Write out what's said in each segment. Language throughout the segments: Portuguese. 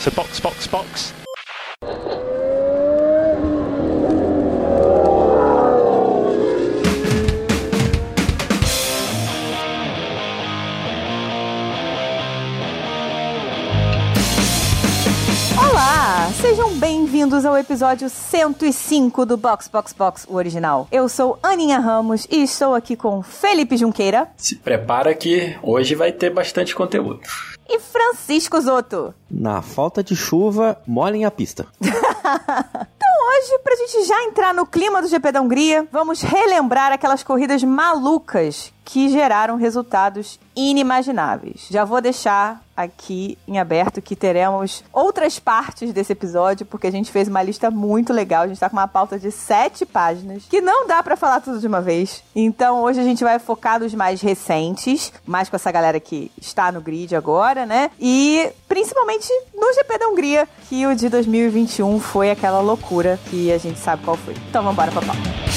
So box, box, box. Olá, sejam bem-vindos ao episódio 105 do Box Box Box, o original. Eu sou Aninha Ramos e estou aqui com Felipe Junqueira Se prepara que hoje vai ter bastante conteúdo. E Francisco Zoto. Na falta de chuva, molhem a pista. Hoje, pra gente já entrar no clima do GP da Hungria, vamos relembrar aquelas corridas malucas que geraram resultados inimagináveis. Já vou deixar aqui em aberto que teremos outras partes desse episódio, porque a gente fez uma lista muito legal. A gente tá com uma pauta de sete páginas, que não dá pra falar tudo de uma vez. Então hoje a gente vai focar nos mais recentes, mais com essa galera que está no grid agora, né? E principalmente no GP da Hungria, que o de 2021 foi aquela loucura que a gente sabe qual foi. Então vamos embora pra pauta.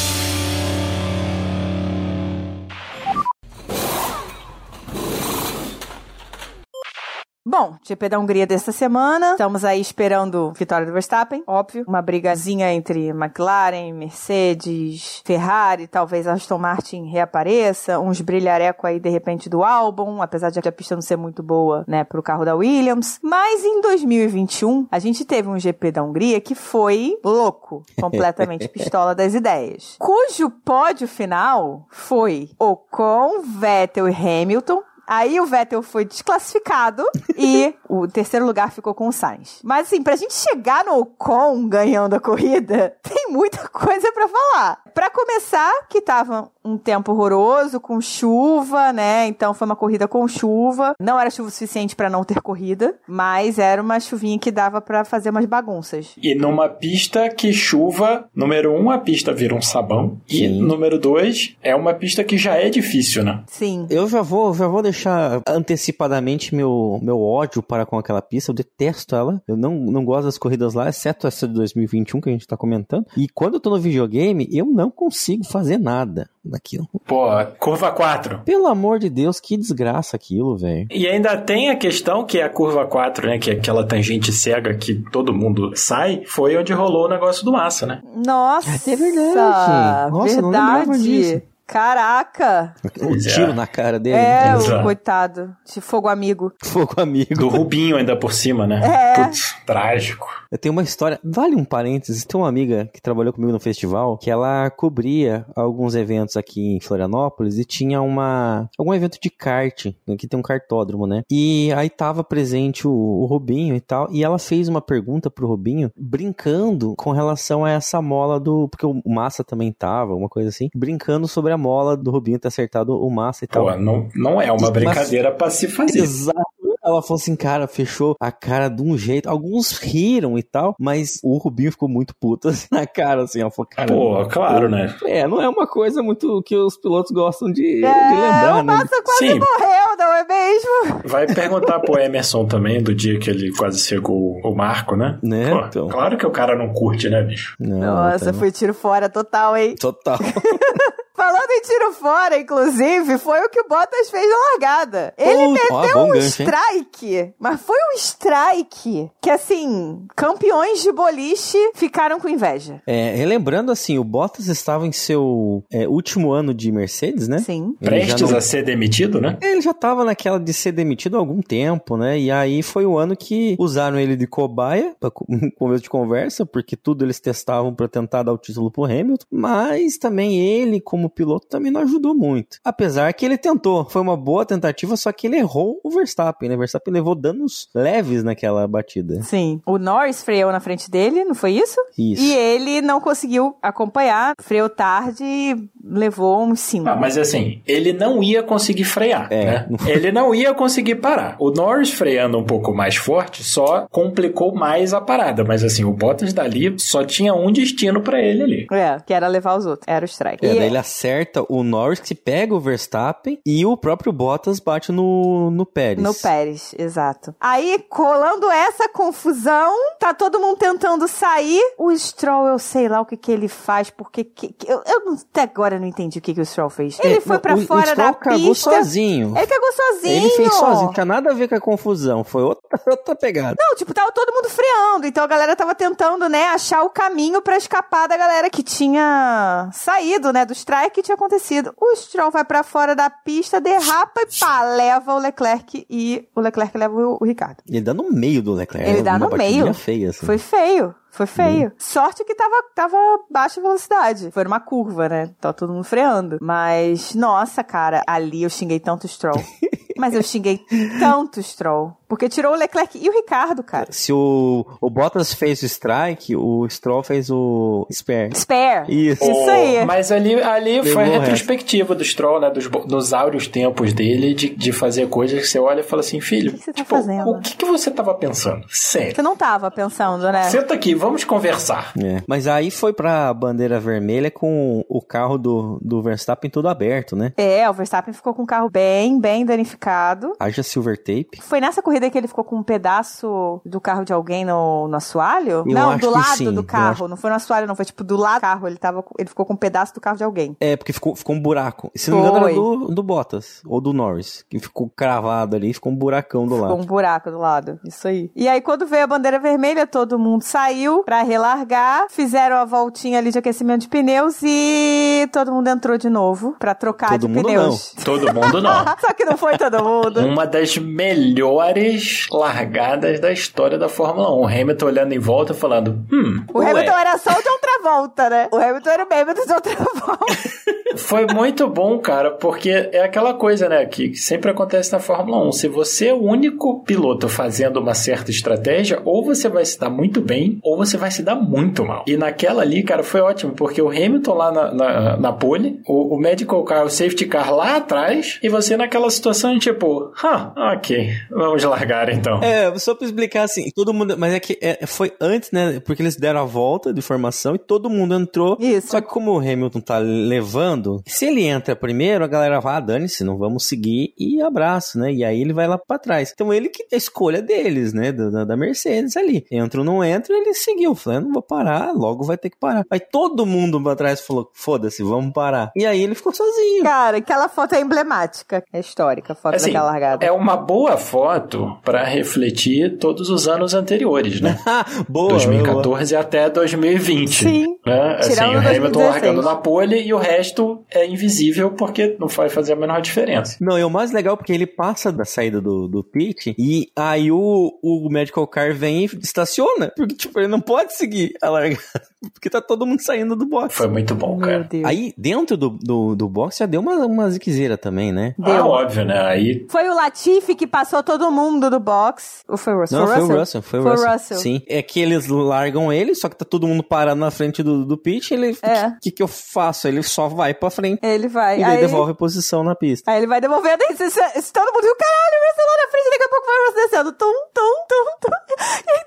Bom, GP da Hungria dessa semana. Estamos aí esperando vitória do Verstappen, óbvio. Uma brigazinha entre McLaren, Mercedes, Ferrari, talvez Aston Martin reapareça. Uns brilhareco aí de repente do álbum, apesar de a pista não ser muito boa, né, pro carro da Williams. Mas em 2021, a gente teve um GP da Hungria que foi louco, completamente pistola das ideias. Cujo pódio final foi Ocon, Vettel e Hamilton. Aí o Vettel foi desclassificado e o terceiro lugar ficou com o Sainz. Mas assim, pra gente chegar no Ocon ganhando a corrida, tem muita coisa pra falar. Pra começar, que tava um tempo horroroso, com chuva, né? Então foi uma corrida com chuva. Não era chuva suficiente pra não ter corrida, mas era uma chuvinha que dava pra fazer umas bagunças. E numa pista que chuva, número um, a pista vira um sabão. E Sim. número dois, é uma pista que já é difícil, né? Sim. Eu já vou, já vou deixar antecipadamente meu, meu ódio para com aquela pista. Eu detesto ela. Eu não, não gosto das corridas lá, exceto essa de 2021 que a gente tá comentando. E quando eu tô no videogame, eu não consigo fazer nada daquilo. Pô, curva 4. Pelo amor de Deus, que desgraça aquilo, velho. E ainda tem a questão que é a curva 4, né? Que é aquela tangente cega que todo mundo sai. Foi onde rolou o negócio do Massa, né? Nossa, É verdade. Nossa, não lembrava verdade. disso. Caraca! O Pois é. tiro na cara dele. É, o coitado de fogo amigo. Fogo amigo. Do Rubinho ainda por cima, né? É. Putz, trágico. Eu tenho uma história, vale um parênteses, tem uma amiga que trabalhou comigo no festival, que ela cobria alguns eventos aqui em Florianópolis e tinha uma algum evento de kart, aqui tem um kartódromo, né? E aí tava presente o, o Rubinho e tal, e ela fez uma pergunta pro Rubinho, brincando com relação a essa mola do, porque o Massa também tava, uma coisa assim, brincando sobre a mola do Rubinho ter acertado o Massa e tal. Pô, não, não é uma brincadeira pra se fazer. Exato. Ela falou assim, cara, fechou a cara de um jeito. Alguns riram e tal, mas o Rubinho ficou muito puto assim, na cara, assim. Ela falou, cara. Pô, claro, né? É, não é uma coisa muito que os pilotos gostam de, É, de lembrar, o né? Massa quase Sim. morreu, não é mesmo? Vai perguntar pro Emerson também do dia que ele quase cegou o Marco, né? Né, Pô, então. Claro que o cara não curte, né, bicho? Não, Nossa, tá- foi tiro fora total, hein? Total. Falando em tiro fora, inclusive, foi o que o Bottas fez na largada. Ele ó, meteu um gancho, hein? strike, mas foi um strike que, assim, campeões de boliche ficaram com inveja. É, relembrando assim, o Bottas estava em seu é, último ano de Mercedes, né? Sim. Ele Prestes não- a ser demitido, né? Ele já tava naquela de ser demitido há algum tempo, né? E aí foi o ano que usaram ele de cobaia, pra co- começo de conversa, porque tudo eles testavam pra tentar dar o título pro Hamilton, mas também ele, como piloto, também não ajudou muito. Apesar que ele tentou, foi uma boa tentativa, só que ele errou o Verstappen, né? O Verstappen levou danos leves naquela batida. Sim. O Norris freou na frente dele, não foi isso? Isso. E ele não conseguiu acompanhar, freou tarde e levou uns 5. Ah, mas assim, ele não ia conseguir frear, É, né? Ele não ia conseguir parar. O Norris freando um pouco mais forte só complicou mais a parada, mas assim, o Bottas dali só tinha um destino pra ele ali. É, que era levar os outros. Era o strike. É, E- daí ele acerta o Norris, que pega o Verstappen, e o próprio Bottas bate no, no Pérez. No Pérez, exato. Aí, colando essa confusão, tá todo mundo tentando sair. O Stroll, eu sei lá o que que ele faz, porque que, que- eu, eu até agora não entendi o que que o Stroll fez. Ele É, foi o, fora o Stroll da cagou pista. sozinho. Ele cagou sozinho. Ele fez sozinho, não tinha nada a ver com a confusão. Foi outra, outra pegada. Não, tipo, tava todo mundo freando. Então a galera tava tentando, né, achar o caminho pra escapar da galera que tinha saído, né, do strike que tinha acontecido. O Stroll vai pra fora da pista, derrapa e pá, leva o Leclerc e o Leclerc leva o, o Ricardo. Ele dá no meio do Leclerc. Ele dá uma no meio. feia, assim. Foi feio. Foi feio. Sorte que tava, tava baixa velocidade. Foi numa curva, né? Tava todo mundo freando. Mas, nossa, cara, ali eu xinguei tanto o Stroll. Mas eu xinguei tanto o Stroll. Porque tirou o Leclerc e o Ricardo, cara. Se o, o Bottas fez o strike, o Stroll fez o spare. Spare. Isso. Isso aí. Mas ali, ali foi a retrospectiva do Stroll, né? Dos, dos áureos tempos dele, de, de fazer coisas que você olha e fala assim, filho, O que você tá tipo, fazendo? o que, que você tava pensando? Sério. Você não tava pensando, né? Senta aqui, vamos conversar. É. Mas aí foi pra bandeira vermelha com o carro do, do Verstappen todo aberto, né? É, o Verstappen ficou com o carro bem, bem danificado. Haja silver tape. Foi nessa corrida que ele ficou com um pedaço do carro de alguém no, no assoalho? Eu não, do lado sim, do carro. Não foi no assoalho, não. Foi tipo do lado do carro. Ele, tava, ele ficou com um pedaço do carro de alguém. É, porque ficou, ficou um buraco. Se não me engano, era do, do Bottas. Ou do Norris. Que ficou cravado ali, ficou um buracão do Ficou lado. um buraco do lado. Isso aí. E aí, quando veio a bandeira vermelha, todo mundo saiu pra relargar. Fizeram a voltinha ali de aquecimento de pneus e todo mundo entrou de novo pra trocar Todo de mundo pneus. Todo mundo não. Só que não foi todo mundo. Uma das melhores largadas da história da Fórmula 1. O Hamilton olhando em volta falando: Hum, O ué, Hamilton era só o de outra volta, né? O Hamilton era o Hamilton de outra volta. Foi muito bom, cara, porque é aquela coisa, né, que sempre acontece na Fórmula 1. Se você é o único piloto fazendo uma certa estratégia, ou você vai se dar muito bem, ou você vai se dar muito mal. E naquela ali, cara, foi ótimo, porque o Hamilton lá na, na, na pole, o, o medical car, o safety car lá atrás, e você naquela situação, tipo, ah, ok, vamos largar então. É, só pra explicar assim, todo mundo. Mas é que é, foi antes, né? Porque eles deram a volta de formação e todo mundo entrou. Isso. Só que como o Hamilton tá levando, se ele entra primeiro, a galera vai, ah, dane-se, não vamos seguir e abraço, né? E aí ele vai lá pra trás. Então ele que a escolha deles, né? Da, da- Mercedes ali. Entra ou não entra, ele seguiu. Falei, "Eu não vou parar, logo vai ter que parar. Aí todo mundo pra trás falou, foda-se, vamos parar. E aí ele ficou sozinho. Cara, aquela foto é emblemática. É histórica, a foto Assim, daquela largada. é uma boa foto pra refletir todos os anos anteriores, né? boa. 2014 até 2020. Sim. Né? Assim, o Hamilton 2016. largando na pole e o resto é invisível porque não vai fazer a menor diferença. Não, e o mais legal é porque ele passa da saída do, do pit e aí o, o medical car vem e estaciona. Porque, tipo, ele não pode seguir a largada. Porque tá todo mundo saindo do box. Foi muito bom, Meu cara. Deus. Aí, dentro do, do, do box, já deu uma, uma ziquezeira também, né? Ah, Deu. óbvio, né? Aí Foi o Latifi que passou todo mundo do box. Ou foi o Russell? Não, foi o Russell, foi o Foi o Russell. Russell. Sim. É que eles largam ele, só que tá todo mundo parado na frente do, do pit. Ele, o É. que, que eu faço? Ele só vai pra frente Ele vai. e aí, devolve a posição na pista. aí ele vai devolvendo. Se, se- se todo mundo viu, caralho, o Russell lá na frente, daqui a pouco vai o Russell descendo. Tum, tum, tum, tum. E aí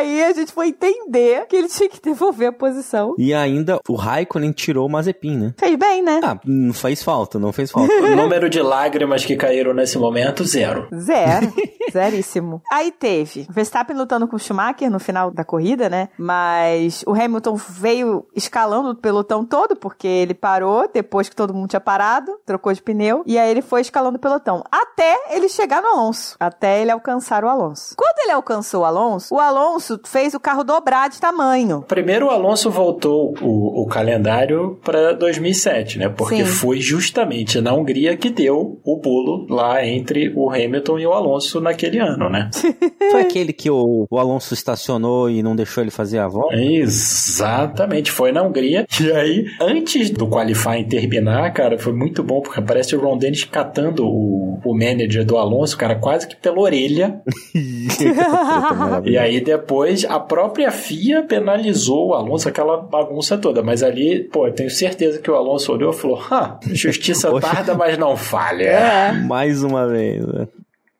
aí a gente foi entender que ele tinha que devolver a posição. E ainda o Raikkonen tirou o Mazepin, né? Fez bem, né? Ah, não fez falta, não fez falta. o número de lágrimas que caíram nesse momento, zero. Zero. Zeríssimo. Aí teve Verstappen lutando com o Schumacher no final da corrida, né? Mas o Hamilton veio escalando o pelotão todo, porque ele parou depois que todo mundo tinha parado, trocou de pneu, e aí ele foi escalando o pelotão. Até ele chegar no Alonso. Até ele alcançar o Alonso. Quando ele alcançou o Alonso, o Alonso fez o carro dobrar de tamanho. Primeiro o Alonso voltou o, o calendário para 2007, né? Porque Sim. foi justamente na Hungria que deu o pulo lá entre o Hamilton e o Alonso naquele ano, né? Foi aquele que o, o Alonso estacionou e não deixou ele fazer a volta? Exatamente, foi na Hungria. E aí, antes do qualifying terminar, cara, foi muito bom, porque aparece o Ron Dennis catando o, o manager do Alonso, cara, quase que pela orelha. E aí depois a própria FIA penalizou o Alonso, aquela bagunça toda. Mas ali, pô, eu tenho certeza que o Alonso olhou e falou: "Hã, justiça tarda, mas não falha. É. Mais uma vez. né?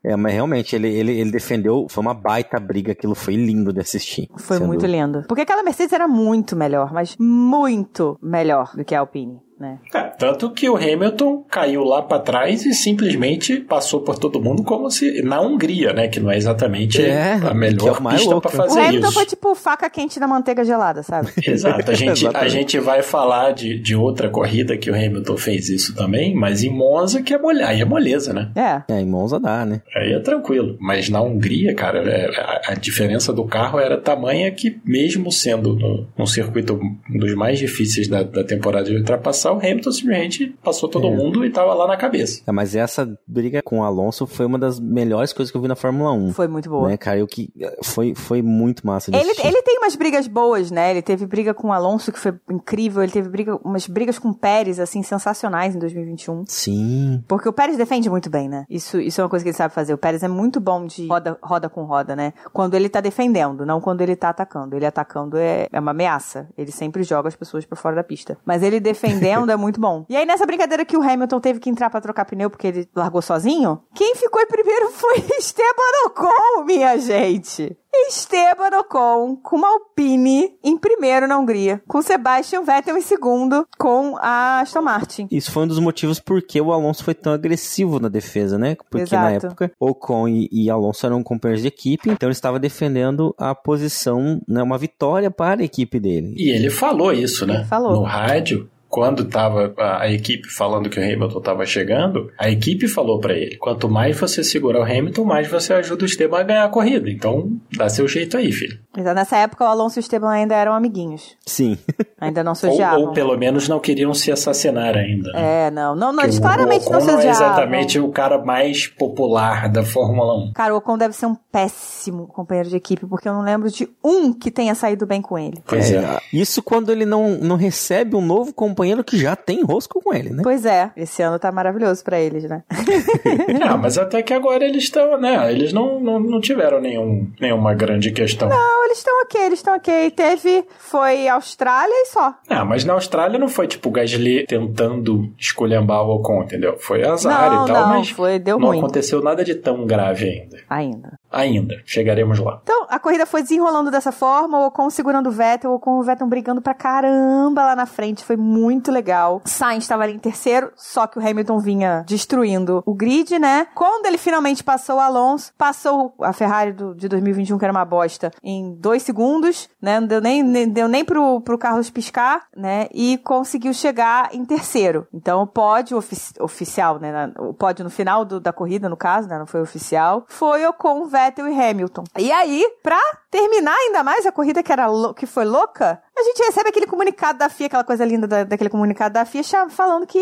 É, mas realmente, ele, ele, ele defendeu, foi uma baita briga, aquilo foi lindo de assistir. Foi Sendo- muito lindo. Porque aquela Mercedes era muito melhor, mas muito melhor do que a Alpine. Né? É, tanto que o Hamilton caiu lá para trás e simplesmente passou por todo mundo como se na Hungria, né, que não é exatamente É, a é melhor o mais pista para O fazer Hamilton isso. foi tipo faca quente na manteiga gelada, sabe? Exato, a gente, a gente vai falar de, de outra corrida que o Hamilton fez isso também, mas em Monza que é molhar, aí é moleza, né? É. É, em Monza dá, né? Aí é tranquilo. Mas na Hungria, cara, é, a, a diferença do carro era tamanha que, mesmo sendo no, num circuito um dos mais difíceis da, da temporada de ultrapassar, o Hamilton simplesmente passou todo É. mundo e tava lá na cabeça. É, mas essa briga com o Alonso foi uma das melhores coisas que eu vi na Fórmula 1. Foi muito boa. Né, cara? Eu que, foi, foi muito massa de Ele, assistir. ele tem umas brigas boas, né? Ele teve briga com o Alonso, que foi incrível. Ele teve briga, umas brigas com o Pérez, assim, sensacionais em 2021. Sim. Porque o Pérez defende muito bem, né? Isso, isso é uma coisa que ele sabe fazer. O Pérez é muito bom de roda, roda com roda, né? Quando ele tá defendendo, não quando ele tá atacando. Ele atacando é, é uma ameaça. Ele sempre joga as pessoas pra fora da pista. Mas ele defendendo é muito bom. E aí, nessa brincadeira que o Hamilton teve que entrar pra trocar pneu porque ele largou sozinho, quem ficou em primeiro foi Esteban Ocon, minha gente. Esteban Ocon com uma Alpine em primeiro na Hungria, com Sebastian Vettel em segundo com a Aston Martin. Isso foi um dos motivos porque o Alonso foi tão agressivo na defesa, né? Porque na Exato. época Ocon e, e Alonso eram companheiros de equipe, então ele estava defendendo a posição, né, uma vitória para a equipe dele. E ele falou isso, né? Ele falou. No rádio. Quando tava a, equipe falando que o Hamilton estava chegando, a equipe falou pra ele: quanto mais você segurar o Hamilton, mais você ajuda o Esteban a ganhar a corrida. Então, dá seu jeito aí, filho. Então, nessa época, o Alonso e o Esteban ainda eram amiguinhos. Sim. Ainda não se Ou, odiavam. ou pelo menos não queriam se assassinar ainda. né? É, não. Não, não eles o claramente Ocon não se não é odiavam. exatamente o cara mais popular da Fórmula 1. Cara, o Ocon deve ser um péssimo companheiro de equipe, porque eu não lembro de um que tenha saído bem com ele. Pois é. É, Isso quando ele não, não recebe um novo companheiro que já tem rosco com ele, né? Pois é, esse ano tá maravilhoso pra eles, né? Ah, mas até que agora eles estão, né? Eles não, não, não tiveram nenhum, nenhuma grande questão. Não, eles estão ok, eles estão ok. Teve, foi Austrália e só. Ah, mas na Austrália não foi tipo o Gasly tentando esculhambar o Ocon, entendeu? Foi azar não, e tal, não, mas foi, deu não ruim. aconteceu nada de tão grave ainda. Ainda. Ainda. Chegaremos lá. Então, a corrida foi desenrolando dessa forma, o Ocon segurando o Vettel, o Ocon e o Vettel brigando pra caramba lá na frente, foi muito legal. Sainz estava ali em terceiro, só que o Hamilton vinha destruindo o grid, né? Quando ele finalmente passou o Alonso, passou a Ferrari do- de 2021, que era uma bosta, em dois segundos, né? Não deu nem, nem- deu nem pro, pro Carlos piscar, né? E conseguiu chegar em terceiro. Então, o pódio ofici- oficial, né? O pódio no final do- da corrida, no caso, né? Não foi oficial, foi Ocon, Vettel e Hamilton. E aí, pra terminar ainda mais a corrida que, era que foi louca, a gente recebe aquele comunicado da FIA, aquela coisa linda da- daquele comunicado da FIA, falando que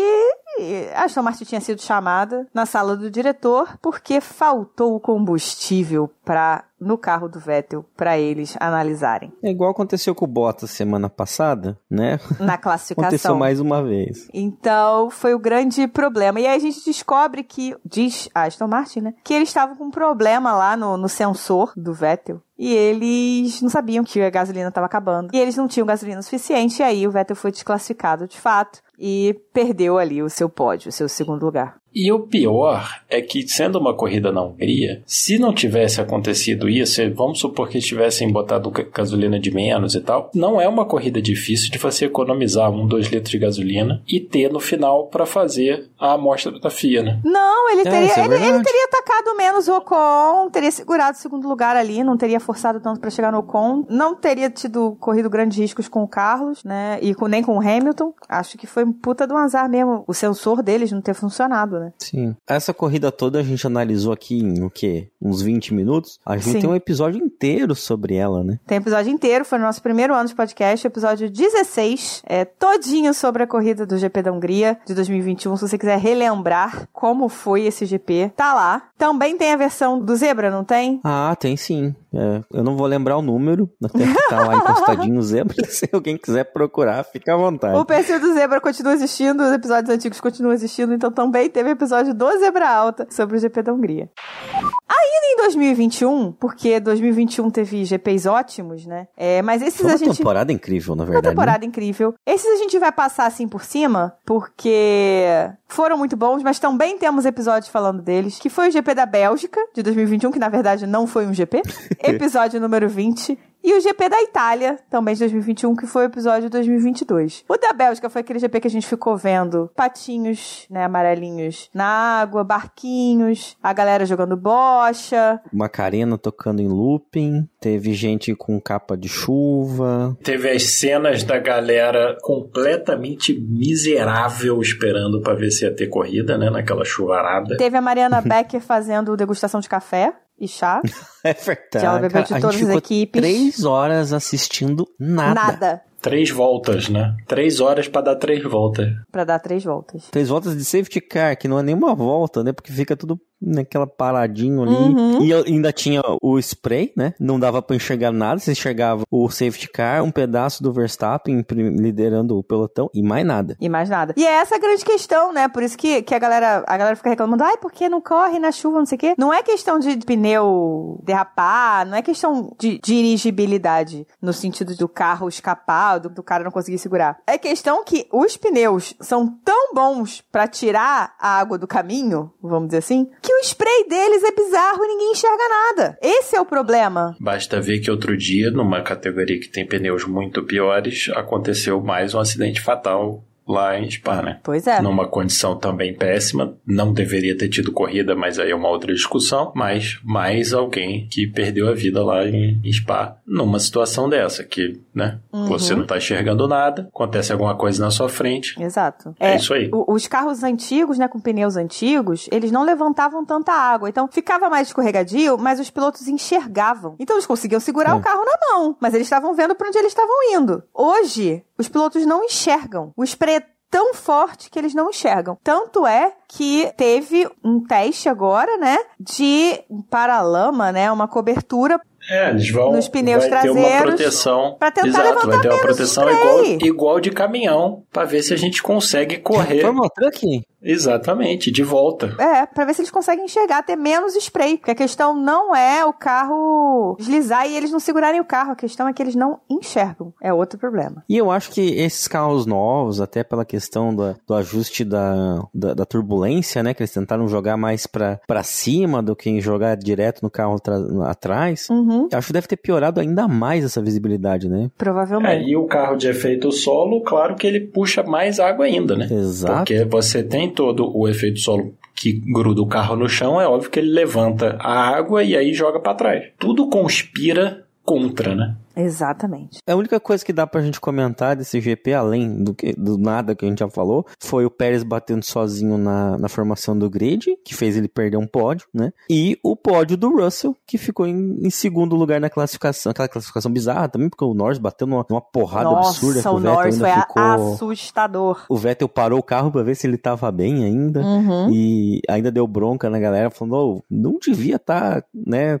a Aston Martin tinha sido chamada na sala do diretor porque faltou o combustível para no carro do Vettel para eles analisarem É igual aconteceu com o Bottas semana passada, né? na Aconteceu classificação. mais uma vez. Então, foi o grande problema. E aí a gente descobre que, diz a Aston Martin, né? Que eles estavam com um problema lá no, no sensor do Vettel. E eles não sabiam que a gasolina estava acabando. E eles não tinham gasolina suficiente. E aí o Vettel foi desclassificado de fato. E perdeu ali o seu pódio, o seu segundo lugar. E o pior é que, sendo uma corrida na Hungria, se não tivesse acontecido isso, vamos supor que tivessem botado ga- gasolina de menos e tal, não é uma corrida difícil de você economizar um, dois litros de gasolina e ter no final para fazer a amostra da FIA, né? Não, ele É, teria, é ele, ele verdade. teria atacado menos o Ocon, teria segurado o segundo lugar ali, não teria forçado tanto pra chegar no Ocon, não teria tido corrido grandes riscos com o Carlos, né? E com- nem com o Hamilton. Acho que foi um puta do azar mesmo, o sensor deles não ter funcionado, né? Sim. Essa corrida toda a gente analisou aqui em o quê? Uns 20 minutos. A gente Sim. tem um episódio inteiro sobre ela, né? Tem episódio inteiro, foi no nosso primeiro ano de podcast, episódio 16, é todinho sobre a corrida do GP da Hungria de 2021. Se você quiser relembrar como foi esse GP, tá lá. Também tem a versão do Zebra, não tem? Ah, tem sim. É, eu não vou lembrar o número, até que tá lá encostadinho o zebra. Se alguém quiser procurar, fica à vontade. O perfil do Zebra continua existindo, os episódios antigos continuam existindo, então também teve episódio do Zebra Alta sobre o GP da Hungria. Ainda em 2021, porque 2021 teve GPs ótimos, né? É, mas esses Foi a uma gente. temporada incrível, na Uma verdade. né? temporada incrível. Esses a gente vai passar assim por cima, porque foram muito bons, mas também temos episódios falando deles, que foi o GP da Bélgica, de 2021, que na verdade não foi um GP. episódio número 20. E E o GP da Itália, também de 2021, que foi o episódio de 2022. O da Bélgica foi aquele GP que a gente ficou vendo patinhos, né, amarelinhos na água, barquinhos, a galera jogando bocha. Macarena tocando em looping, teve gente com capa de chuva. Teve as cenas da galera completamente miserável esperando para ver se ia ter corrida, né, naquela chuvarada. Teve a Mariana Becker fazendo degustação de café e chá. É verdade. Já ela bebeu de Cara, todas gente as ficou equipes. três horas assistindo nada. Nada. Três voltas, né? Três horas para dar três voltas. Pra dar três voltas. Três voltas de safety car, que não é nenhuma volta, né? Porque fica tudo naquela paradinho ali. Uhum. E ainda tinha o spray, né? Não dava pra enxergar nada. Você enxergava o safety car, um pedaço do Verstappen liderando o pelotão e mais nada. E mais nada. E é essa a grande questão, né? Por isso que, que a galera a galera fica reclamando, ai, por que não corre na chuva, não sei o quê. Não é questão de pneu derrapar, não é questão de dirigibilidade, no sentido do carro escapar, do, do cara não conseguir segurar. É questão que os pneus são tão bons pra tirar a água do caminho, vamos dizer assim, que o spray deles é bizarro e ninguém enxerga nada. Esse é o problema. Basta ver que outro dia, numa categoria que tem pneus muito piores, aconteceu mais um acidente fatal lá em Spa, né? Pois é. Numa condição também péssima, não deveria ter tido corrida, mas aí é uma outra discussão. Mas mais alguém que perdeu a vida lá em em Spa, numa situação dessa, que, né? Uhum. Você não tá enxergando nada, acontece alguma coisa na sua frente. Exato. É isso aí. o- os carros antigos, né, com pneus antigos, eles não levantavam tanta água. Então ficava mais escorregadio, mas os pilotos enxergavam. Então eles conseguiam segurar É. o carro na mão, mas eles estavam vendo para onde eles estavam indo. Hoje, os pilotos não enxergam. O spray é tão forte que eles não enxergam. Tanto é que teve um teste agora, né, de um paralama, né, uma cobertura É, eles vão. Nos pneus vai ter uma traseiros proteção. pra tentar Exato, levantar vai ter uma proteção igual, igual de caminhão, pra ver se a gente consegue correr. Fórmula Truck? Exatamente, de volta. É, pra ver se eles conseguem enxergar, ter menos spray. Porque a questão não é o carro deslizar e eles não segurarem o carro. A questão é que eles não enxergam. É outro problema. E eu acho que esses carros novos, até pela questão da- do ajuste da, da, da turbulência, né? Que eles tentaram jogar mais pra, pra cima do que jogar direto no carro tra- atrás. Uhum, Eu acho que deve ter piorado ainda mais essa visibilidade, né? É, provavelmente. e o carro de efeito solo, claro que ele puxa mais água ainda, né? Exato. Porque você tem todo o efeito solo que gruda o carro no chão, é óbvio que ele levanta a água e aí joga pra trás. Tudo conspira contra, né? Exatamente. A única coisa que dá pra gente comentar desse GP, além do, que, do nada que a gente já falou, foi o Pérez batendo sozinho na, na formação do grid, que fez ele perder um pódio, né? E o pódio do Russell, que ficou em, em segundo lugar na classificação. Aquela classificação bizarra também, porque o Norris bateu numa, numa porrada absurda que Nossa, o o Vettel Norris ainda foi ficou... assustador. O Vettel parou o carro pra ver se ele tava bem ainda. Uhum. E ainda deu bronca na galera, falando, "Ô, não devia estar, né,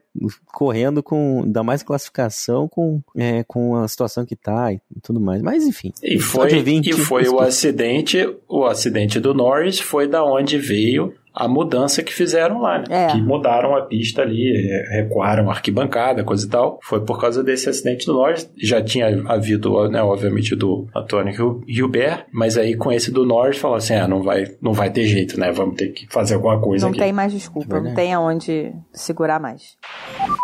correndo com, ainda mais classificação com, é, com a situação que tá e tudo mais. Mas enfim. E foi, episódio 20, e foi o acidente, o acidente do Norris foi da onde veio a mudança que fizeram lá, né? É. Que mudaram a pista ali, é, recuaram a arquibancada, coisa e tal. Foi por causa desse acidente do Norris. Já tinha havido, né, obviamente, do Antônio Hil- Hilbert, mas aí com esse do Norris falou assim: ah, não vai, não vai ter jeito, né? Vamos ter que fazer alguma coisa Não aqui. tem mais desculpa, não tem aonde segurar mais.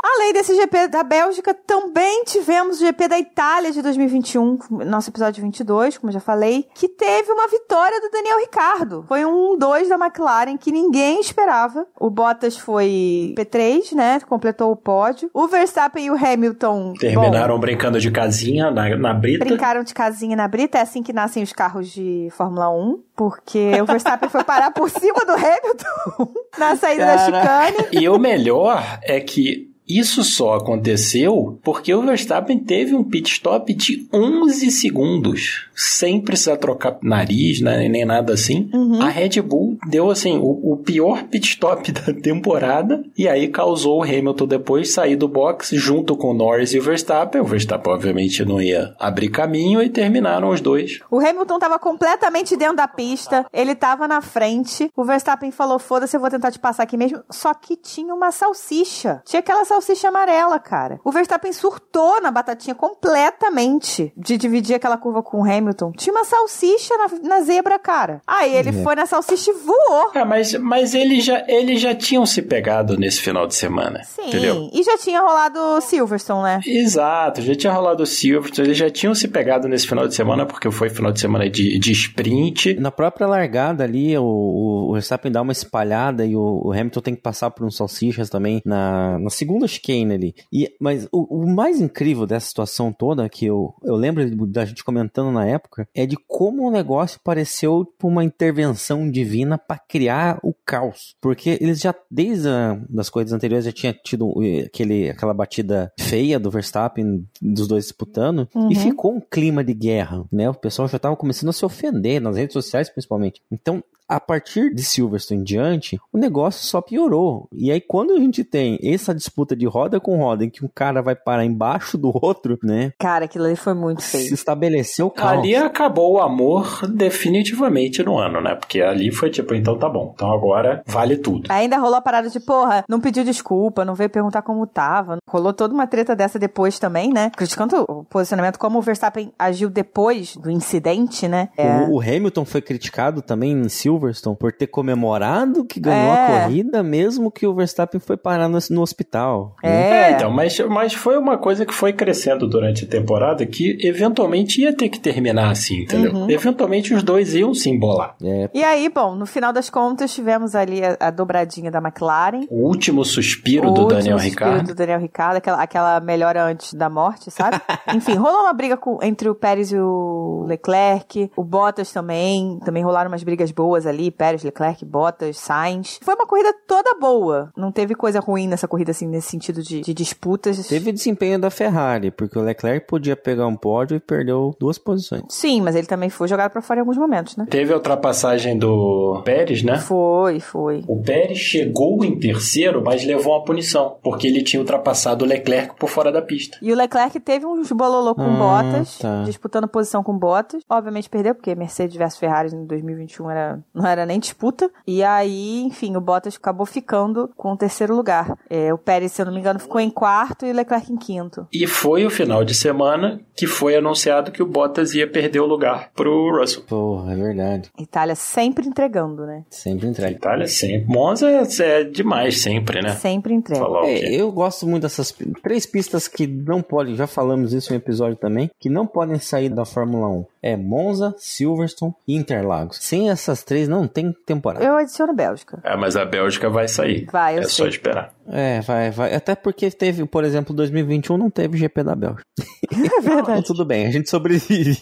Além desse GP da Bélgica, também tivemos o GP da Itália de 2021, nosso episódio 22, como eu já falei, que teve uma vitória do Daniel Ricardo. Foi um 1-2 da McLaren que ninguém esperava. O Bottas foi P3, né? Completou o pódio. O Verstappen e o Hamilton Terminaram brincando de casinha na, na Bom, brita. brincaram de casinha na brita. É assim que nascem os carros de Fórmula 1. Porque o Verstappen foi parar por cima do Hamilton na saída da Caraca. chicane. E o melhor é que isso só aconteceu porque o Verstappen teve um pit stop de 11 segundos, sem precisar trocar nariz, né, nem nada assim. Uhum. A Red Bull deu assim o, o pior pit stop da temporada e aí causou o Hamilton depois sair do box junto com o Norris e o Verstappen. O Verstappen obviamente não ia abrir caminho e terminaram os dois. O Hamilton tava completamente dentro da pista, ele tava na frente. O Verstappen falou: foda-se, eu vou tentar te passar aqui mesmo. Só que tinha uma salsicha. Tinha aquela salsicha salsicha amarela, cara. O Verstappen surtou na batatinha completamente de dividir aquela curva com o Hamilton. Tinha uma salsicha na, na zebra, cara. Aí ele É. foi na salsicha e voou. É, mas, mas eles, já, eles já tinham se pegado nesse final de semana. Sim. Entendeu? E já tinha rolado Silverstone, né? Exato, já tinha rolado o Silverstone, eles já tinham se pegado nesse final de semana, porque foi final de semana de, de sprint. Na própria largada ali, o, o, o Verstappen dá uma espalhada e o, o Hamilton tem que passar por uns salsichas também na, na segunda chicane ali. E, mas o, o mais incrível dessa situação toda, que eu, eu lembro da gente comentando na época, é de como o negócio pareceu tipo, uma intervenção divina para criar o caos. Porque eles já, desde a, das corridas anteriores, já tinha tido eh, aquele, aquela batida feia do Verstappen, dos dois disputando, Uhum. e ficou um clima de guerra, né? O pessoal já tava começando a se ofender, nas redes sociais principalmente. Então, a partir de Silverstone em diante, o negócio só piorou. E aí, quando a gente tem essa disputa de roda com roda, em que um cara vai parar embaixo do outro, né? Cara, aquilo ali foi muito Se feio. estabeleceu o caos. Ali acabou o amor definitivamente no ano, né? Porque ali foi tipo, então tá bom, então agora vale tudo. Ainda rolou a parada de, porra, não pediu desculpa, não veio perguntar como tava. Rolou toda uma treta dessa depois também, né? Criticando o posicionamento, como o Verstappen agiu depois do incidente, né? É. O, o Hamilton foi criticado também em Silverstone por ter comemorado que ganhou É. a corrida, mesmo que o Verstappen foi parar no, no hospital. né? É. É, então, mas, mas foi uma coisa que foi crescendo durante a temporada que eventualmente ia ter que terminar assim, entendeu? Uhum. Eventualmente os dois iam se embolar. É, E aí, bom, no final das contas, tivemos ali a, a dobradinha da McLaren. O último suspiro O do último Daniel suspiro Ricciardo. do Daniel Ricciardo, aquela, aquela melhora antes da morte, sabe? Enfim, rolou uma briga com- entre o Pérez e o Leclerc, o Bottas também, também rolaram umas brigas boas ali, Pérez, Leclerc, Bottas, Sainz. Foi uma corrida toda boa, não teve coisa ruim nessa corrida, assim, nesse sentido de, de disputas. Teve desempenho da Ferrari, porque o Leclerc podia pegar um pódio e perdeu duas posições. Sim, mas ele também foi jogado pra fora em alguns momentos, né? Teve a ultrapassagem do Pérez, né? Foi, foi. O Pérez chegou em terceiro, mas levou uma punição, porque ele tinha ultrapassado o Leclerc por fora da pista. E o Leclerc teve uns bololô com Ah, Bottas, tá. disputando posição com Bottas. Obviamente perdeu, porque Mercedes versus Ferrari em 2021 era, não era nem disputa. E aí, enfim, o Bottas acabou ficando com o terceiro lugar. É, o Pérez, se eu não me engano, ficou em quarto e o Leclerc em quinto. E foi o final de semana que foi anunciado que o Bottas ia perder o lugar pro Russell. Porra, é verdade. Itália sempre entregando, né? Sempre entrega. Itália sempre. Monza é, é demais sempre, né? Sempre entrega. É, eu gosto muito dessas três pistas que não podem, já falamos isso em um episódio também, que não podem sair da Fórmula 1. É Monza, Silverstone e Interlagos. Sem essas três não tem temporada. Eu adiciono Bélgica. É, mas a Bélgica vai sair. Vai, eu é sei. só esperar. É, vai, vai. Até porque teve, por exemplo, 2021 não teve GP da Bélgica. É Então, verdade. tudo bem, a gente sobrevive.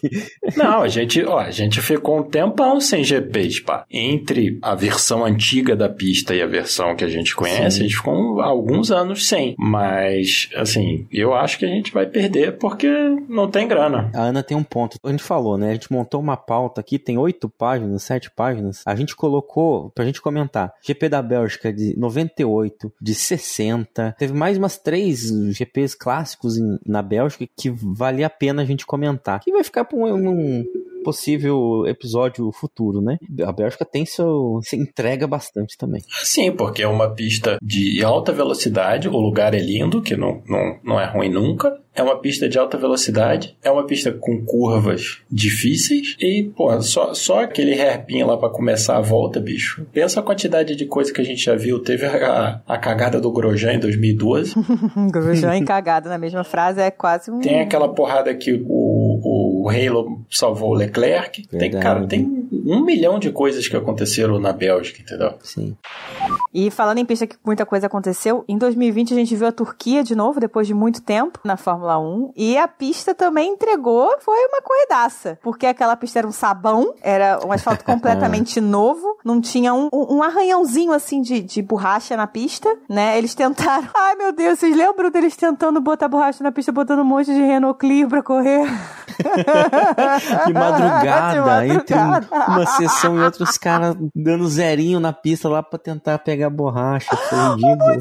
Não, a gente, ó, a gente ficou um tempão sem GPs, pá. Entre a versão antiga da pista e a versão que a gente conhece, Sim. a gente ficou alguns anos sem. Mas, assim, eu acho que a gente vai perder porque não tem grana. A Ana tem um ponto. A gente falou, né? A gente montou uma pauta aqui, tem oito páginas, sete páginas. A gente colocou pra gente comentar. GP da Bélgica de 98, de 60. Teve mais umas três GPs clássicos em- na Bélgica que valia a pena a gente comentar. Que vai ficar pra um, um possível episódio futuro, né? A Bélgica tem seu. se entrega bastante também. Sim, porque é uma pista de alta velocidade, o lugar é lindo, que não, não, não é ruim nunca. É uma pista de alta velocidade, é uma pista com curvas difíceis e, pô, só, só aquele hairpin lá pra começar a volta, bicho. Pensa a quantidade de coisa que a gente já viu. Teve a, a cagada do Grosjean em 2012. Grosjean encagado na mesma frase é quase um... Tem aquela porrada que o, o Halo salvou o Leclerc. Tem, cara, tem um milhão de coisas que aconteceram na Bélgica, entendeu? Sim. E falando em pista que muita coisa aconteceu, em 2020 a gente viu a Turquia de novo, depois de muito tempo, na Fórmula 1. E a pista também entregou, foi uma corridaça. Porque aquela pista era um sabão, era um asfalto completamente novo, não tinha um, um arranhãozinho assim de, de borracha na pista, né? Eles tentaram. Ai meu Deus, vocês lembram deles tentando botar borracha na pista, botando um monte de Renault Clio pra correr? De madrugada, De entre madrugada. uma sessão e outra, os caras dando zerinho na pista lá pra tentar pegar borracha. Foi ridículo.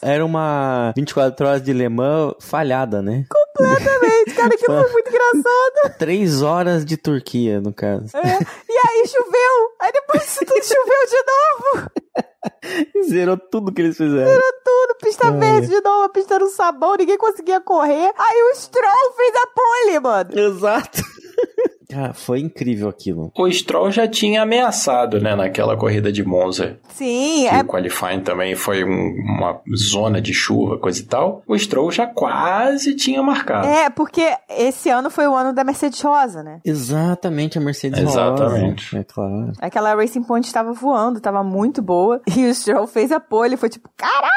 Era uma 24 horas de Le Mans falhada, né? Completamente, cara, que foi muito engraçado. Três horas de Turquia, no caso. É. E aí choveu. Aí depois tudo choveu de novo. Zerou tudo que eles fizeram. Zerou tudo, pista verde de novo, pista no sabão, ninguém conseguia correr. Aí o Stroll fez a pole, mano. Exato. Ah, foi incrível aquilo. O Stroll já tinha ameaçado, né, naquela corrida de Monza. Sim, que é. O qualifying também foi um, uma zona de chuva, coisa e tal. O Stroll já quase tinha marcado. É, porque esse ano foi o ano da Mercedes Rosa, né? Exatamente, a Mercedes Exatamente. Rosa. É claro. Aquela Racing Point estava voando, estava muito boa. E o Stroll fez a pole, foi tipo, caraca,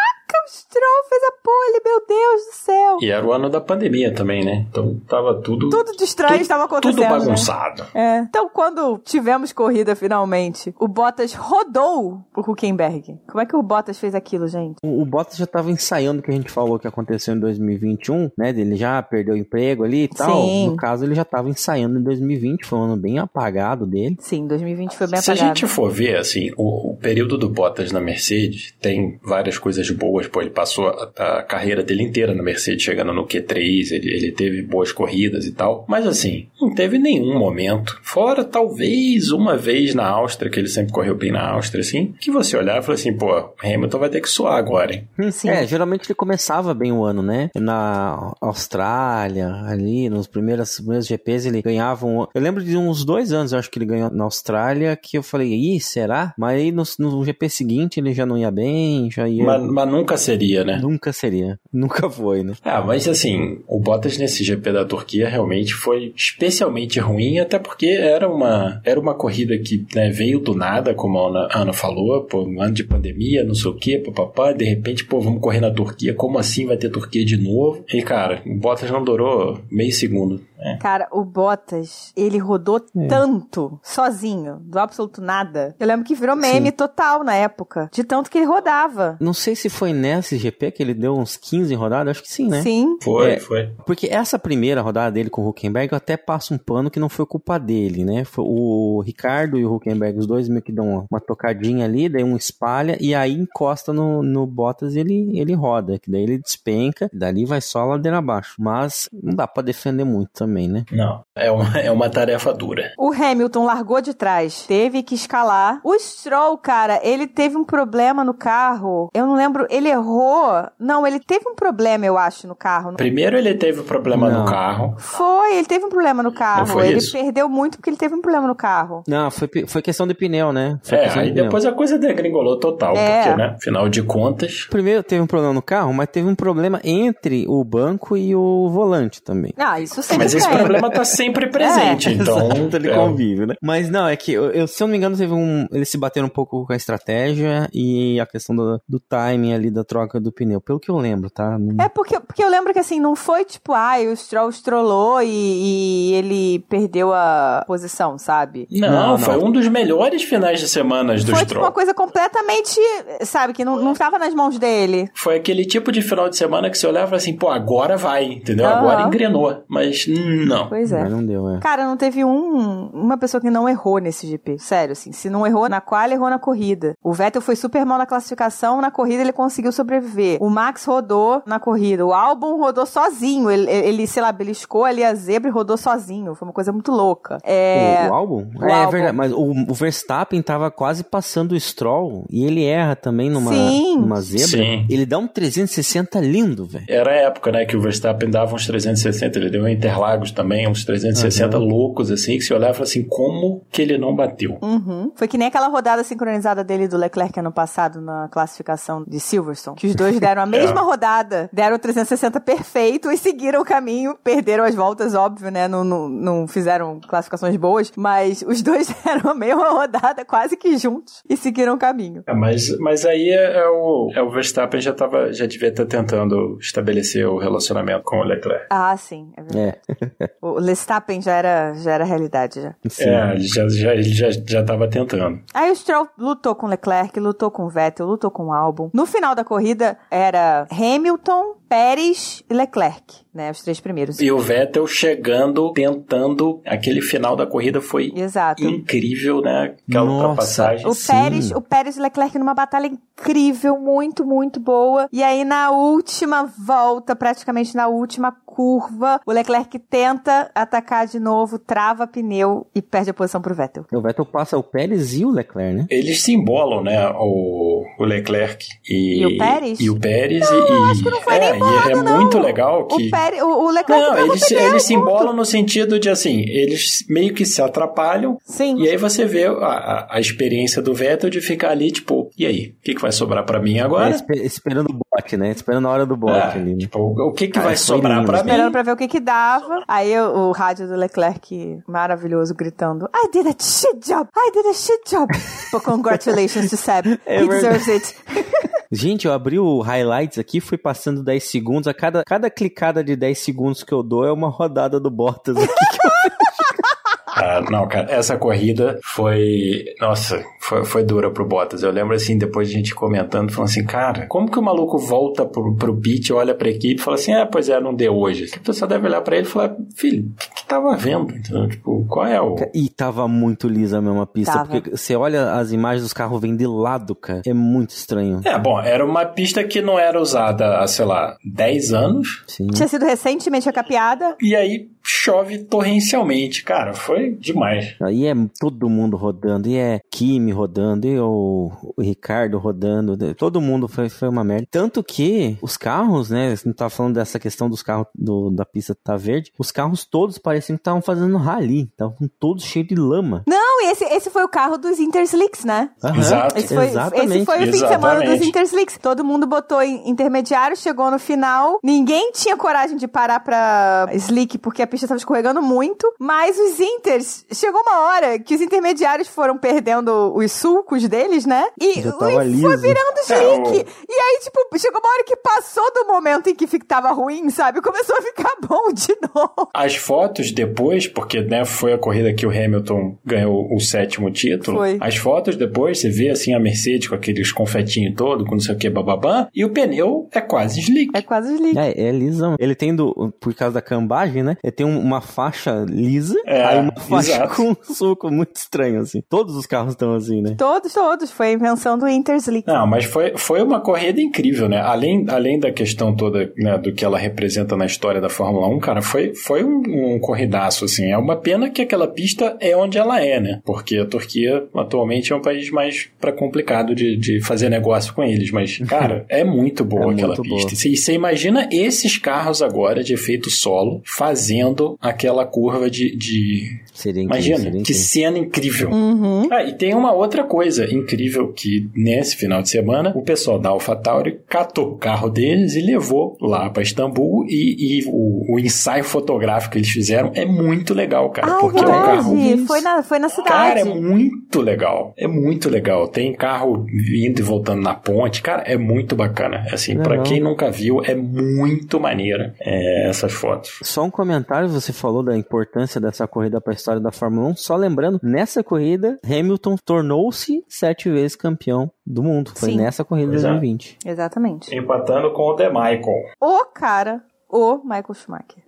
o Stroll fez a pole, meu Deus do céu. E era o ano da pandemia também, né? Então tava tudo. Tudo de estranho estava acontecendo. Tudo né? bagunçado. É. Então, quando tivemos corrida finalmente, o Bottas rodou o Huckenberg. Como é que o Bottas fez aquilo, gente? O, o Bottas já tava ensaiando o que a gente falou que aconteceu em 2021, né? Ele já perdeu o emprego ali e tal. Sim. No caso, ele já tava ensaiando em 2020, foi um ano bem apagado dele. Sim, 2020 foi bem Se a apagado. gente for ver, assim, o, o período do Bottas na Mercedes tem várias coisas boas. Pô, ele passou a, a carreira dele inteira na Mercedes, chegando no Q3, ele, ele teve boas corridas e tal. Mas, assim, não teve nenhum momento, fora talvez uma vez na Áustria, que ele sempre correu bem na Áustria, assim, que você olhar e falar assim, pô, Hamilton vai ter que suar agora, hein? Sim. É, geralmente ele começava bem o ano, né? Na Austrália, ali, nos primeiros, primeiros GPs, ele ganhava um... Eu lembro de uns dois anos, eu acho que ele ganhou na Austrália, que eu falei, ih, será? Mas aí no, no GP seguinte ele já não ia bem, já ia... Mas, mas nunca seria, né? Nunca seria. Nunca foi, né? Ah, mas assim, o Bottas nesse GP da Turquia realmente foi especialmente ruim, até porque era uma, era uma corrida que né, veio do nada, como a Ana, Ana falou, pô, um ano de pandemia, não sei o quê, papapá, de repente, pô, vamos correr na Turquia, como assim vai ter Turquia de novo? E cara, o Bottas não durou meio segundo. Né? Cara, o Bottas, ele rodou É. tanto, sozinho, do absoluto nada. Eu lembro que virou meme total na época, de tanto que ele rodava. Não sei se foi nesse GP que ele deu uns 15 rodadas, acho que sim, né? Sim. Foi, É. foi. Porque essa primeira rodada dele com o Huckenberg, eu até passo um pano que não foi culpa dele, né? Foi o Ricardo e o Huckenberg, os dois meio que dão uma, uma tocadinha ali, daí um espalha e aí encosta no, no Bottas e ele, ele roda, que daí ele despenca, dali vai só a ladeira abaixo. Mas não dá pra defender muito também, né? Não, é uma, é uma tarefa dura. O Hamilton largou de trás, teve que escalar. O Stroll, cara, ele teve um problema no carro. Eu não lembro, ele errou. Não, ele teve um problema, eu acho, no carro. Primeiro ele teve problema Não. no carro. Foi, ele teve um problema no carro. foi ele isso? perdeu muito porque ele teve um problema no carro. Não, foi, foi questão de pneu, né? Foi É, de aí pneu. depois a coisa degringolou total, É. porque, né, afinal de contas, Primeiro teve um problema no carro, mas teve um problema entre o banco e o volante também. Ah, isso sempre Mas esse tem. problema tá sempre presente, É, então. Exato, ele é, convive, né? Mas não, é que, eu, se eu não me engano, teve um. Eles se bateram um pouco com a estratégia e a questão do, do timing ali da troca do pneu. Pelo que eu lembro, tá? É porque, porque eu lembro que assim, não foi tipo, ai, o Stroll estrolou e, e ele perdeu a posição, sabe? Não, Não, foi não. um dos melhores finais de semanas do Foi tipo Stroll. uma coisa completamente, sabe, que não, não tava nas mãos dele. Foi aquele tipo de final de semana que você olhava e assim, pô, agora vai, entendeu? Aham. Agora engrenou. Mas não. Pois é. Mas não deu, é. Cara, não teve um, uma pessoa que não errou nesse GP. Sério, assim. Se não errou na qual, errou na corrida. O Vettel foi super mal na classificação, na corrida ele conseguiu sobreviver. O Max rodou na corrida. O Albon rodou sozinho. Ele, ele sei lá, beliscou ali a zebra e rodou sozinho. Foi uma coisa muito louca. É. O, o álbum? o é, álbum. verdade, mas o, o Verstappen tava quase passando o Stroll e ele erra também numa, Sim. numa zebra. Sim. Ele dá um 360 lindo, velho. Era a época, né, que o Verstappen dava uns 360, ele deu em Interlagos também, uns 360 loucos, assim, que você olhava e falava assim, como que ele não bateu? Uhum. Foi que nem aquela rodada sincronizada dele do Leclerc ano passado na classificação de Silverstone. Que os dois deram a mesma rodada, deram o 360 perfeito e seguiram o caminho. Perderam as voltas, óbvio, né? Não, não, não fizeram classificações boas, mas os dois deram a mesma rodada quase que juntos e seguiram o caminho. É, mas, mas aí é, é o, é o Verstappen já, tava, já devia estar tentando estabelecer o relacionamento com o Leclerc. Ah, sim. É verdade. É. O Verstappen já era, já era realidade, já. Sim. É, ele já, já, ele já, já tava tentando. Aí o Stroll lutou com Leclerc, lutou com Vettel, lutou com Albon. No final da corrida era Hamilton, Pérez e Leclerc, né? Os três primeiros. E o Vettel chegando, tentando, aquele final da corrida foi Exato. incrível, né? Aquela Nossa. ultrapassagem. O Sim. Pérez, o Pérez e Leclerc numa batalha incrível, muito, muito boa. E aí na última volta, praticamente na última curva, o Leclerc tenta atacar de novo, trava pneu e perde a posição pro Vettel. O Vettel passa o Pérez e o Leclerc, né? Eles se embolam, né? O, o Leclerc e, E o Pérez? E o Pérez Não, e, eu acho que não foi é, nem e é não. muito legal que O, Pérez, o, o Leclerc Não, eles, eles se embolam no sentido de assim, eles meio que se atrapalham Sim. e aí você vê a, a, a experiência do Vettel de ficar ali, tipo, e aí? O que, que vai sobrar pra mim É, agora? espe- esperando o bot, né? Esperando a hora do bot Ah, ali, né? tipo, o que, que Cara, vai sobrar lindo. pra mim? Esperando pra ver o que que dava. Aí o, o rádio do Leclerc, maravilhoso, gritando I did a shit job! I did a shit job! Pô, congratulations to Seb. É He verdade. deserves it. Gente, eu abri o highlights aqui, fui passando 10 segundos. A cada, cada clicada de 10 segundos que eu dou é uma rodada do Bottas aqui. Ah, não, cara, essa corrida foi. Nossa, foi, foi dura pro Bottas. Eu lembro assim, depois a gente comentando, falando assim, cara, como que o maluco volta pro, pro pit, olha pra equipe e fala assim, ah, pois é, não deu hoje. A pessoa deve olhar pra ele e falar, filho, o que, que tava vendo? Entendeu? Tipo, qual é o. E tava muito lisa mesmo a pista. Tava. Porque você olha as imagens dos carros vêm de lado, cara. É muito estranho. É, bom, era uma pista que não era usada há, sei lá, 10 anos. Sim. Tinha sido recentemente recapeada. E aí chove torrencialmente. Cara, foi demais. Aí é todo mundo rodando, e é Kimi rodando, e o, o Ricardo rodando, de- todo mundo foi, foi uma merda. Tanto que os carros, né, você não tava falando dessa questão dos carros do- da pista tá verde, os carros todos pareciam que estavam fazendo rally, estavam todos cheios de lama. Não, e esse, esse foi o carro dos Interslicks, né? Aham, Exato. Esse foi, Exatamente. esse foi o fim de semana dos Exatamente. Interslicks. Todo mundo botou em intermediário, chegou no final. Ninguém tinha coragem de parar pra Slick porque a pista estava escorregando muito. Mas os Inters, chegou uma hora que os intermediários foram perdendo os sulcos deles, né? E, foi liso. virando É, Slick. E aí, tipo, chegou uma hora que passou do momento em que tava ruim, sabe? Começou a ficar bom de novo. As fotos depois, porque né, foi a corrida que o Hamilton ganhou o sétimo título. Foi. As fotos depois, você vê assim a Mercedes com aqueles confetinhos todo, com não sei o que, bababá, e o pneu é quase slick. É quase Slick. É, é lisão. Ele tem, do, por causa da cambagem, né? Ele tem um- uma faixa lisa, É, aí uma faixa exato. com um suco muito estranho, assim. Todos os carros estão assim, né? Todos, todos. Foi a invenção do Interslick. Não, mas foi, foi uma corrida incrível, né? Além, além da questão toda né, do que ela representa na história da Fórmula 1, cara, foi, foi um, um corridaço, assim. É uma pena que aquela pista é onde ela é, né? Porque a Turquia atualmente é um país mais para complicado de, de fazer negócio com eles. Mas, cara, é muito boa É aquela muito boa. pista. E você imagina esses carros agora de efeito solo fazendo aquela curva de. de... Seria incrível, Imagina, seria que incrível. cena incrível. Uhum. Ah, e tem uma outra coisa incrível que nesse final de semana o pessoal da AlphaTauri catou o carro deles e levou lá para Istambul e, e o, o ensaio fotográfico que eles fizeram é muito legal, cara, Ah, é porque é um carro Foi na, foi na cidade. Cara, é muito legal. É muito legal. Tem carro indo e voltando na ponte. Cara, é muito bacana. Assim, pra quem nunca viu, é muito maneira é, essas fotos. Só um comentário, você falou da importância dessa corrida para história da Fórmula 1. Só lembrando, nessa corrida, Hamilton tornou-se sete vezes campeão do mundo. Foi Sim. nessa corrida de Pois é. 2020. Exatamente. Empatando com o The Michael. O cara, o Michael Schumacher.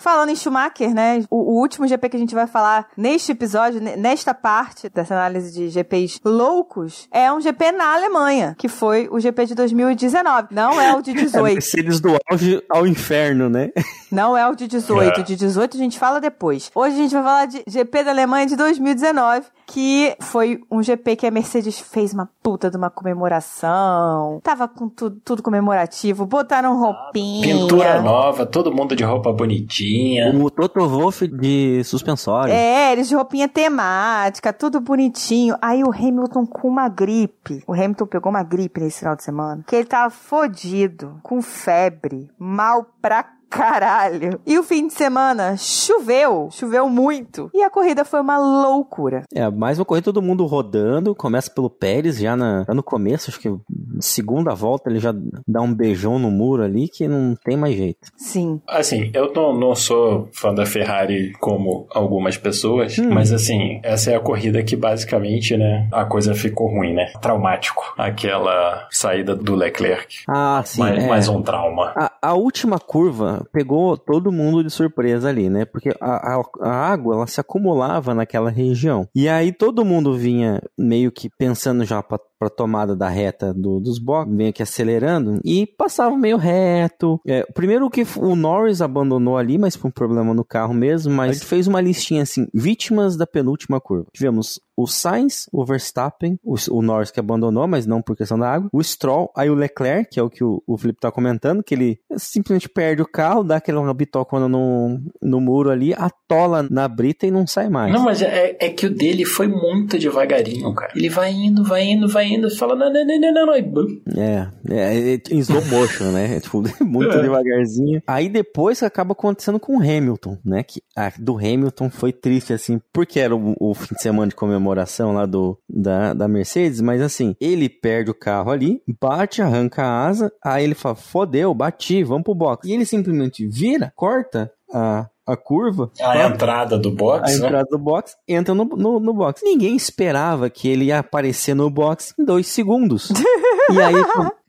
Falando em Schumacher, né? O, o último GP que a gente vai falar neste episódio, ne- nesta parte dessa análise de GPs loucos, é um GP na Alemanha, que foi o GP de 2019. Não é o de É 18. Mercedes do auge ao inferno, né? Não é o de 18. É. De 18 a gente fala depois. Hoje a gente vai falar de GP da Alemanha de 2019, que foi um GP que a Mercedes fez uma puta de uma comemoração. Tava com tudo, tudo comemorativo. Botaram roupinha. Pintura nova, todo mundo de roupa bonitinha. O Toto Wolff de suspensório. É, eles de roupinha temática, tudo bonitinho. Aí o Hamilton com uma gripe. O Hamilton pegou uma gripe nesse final de semana. Que ele tava fodido, com febre, mal pra caralho. E o fim de semana choveu, choveu muito. E a corrida foi uma loucura. É, mais uma corrida todo mundo rodando. Começa pelo Pérez já, na, já no começo, acho que segunda volta ele já dá um beijão no muro ali que não tem mais jeito. Sim. Assim, eu não, não sou fã da Ferrari como algumas pessoas, mas assim, essa é a corrida que basicamente, né, a coisa ficou ruim, né? Traumático. Aquela saída do Leclerc. Ah, sim. mais, é. mais um trauma. A, a última curva, pegou todo mundo de surpresa ali, né? Porque a, a, a água ela se acumulava naquela região. E aí todo mundo vinha meio que pensando já para para tomada da reta do, dos boxes, meio que acelerando, e passava meio reto. É, primeiro que o Norris abandonou ali, mas por um problema no carro mesmo, mas a gente fez uma listinha assim, vítimas da penúltima curva. Tivemos o Sainz, o Verstappen, o, o, Norris que abandonou, mas não por questão da água, o Stroll, aí o Leclerc, que é o que o, o Felipe tá comentando, que ele simplesmente perde o carro, dá aquela bitocona no, no muro ali, atola na brita e não sai mais. Não, mas é, é que o dele foi muito devagarinho, cara. Ele vai indo, vai indo, vai indo, fala, não, não, não, não, não, não. É, é, é em slow motion, né? É, tipo, muito é. devagarzinho. Aí depois acaba acontecendo com o Hamilton, né? Que a do Hamilton foi triste, assim, porque era o, o fim de semana de comemoração lá do, da, da Mercedes, mas assim, ele perde o carro ali, bate, arranca a asa, aí ele fala, fodeu, bati, vamos pro box. E ele simplesmente vira, corta a a curva. A tá? entrada do box. A né? entrada do box, entra no, no, no, box. Ninguém esperava que ele ia aparecer no box em dois segundos. e aí,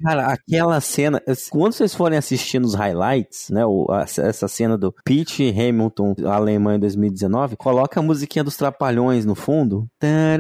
cara, aquela cena. Quando vocês forem assistir nos highlights, né? O, a, essa cena do Pete Hamilton, Alemanha em 2019, coloca a musiquinha dos Trapalhões no fundo. É,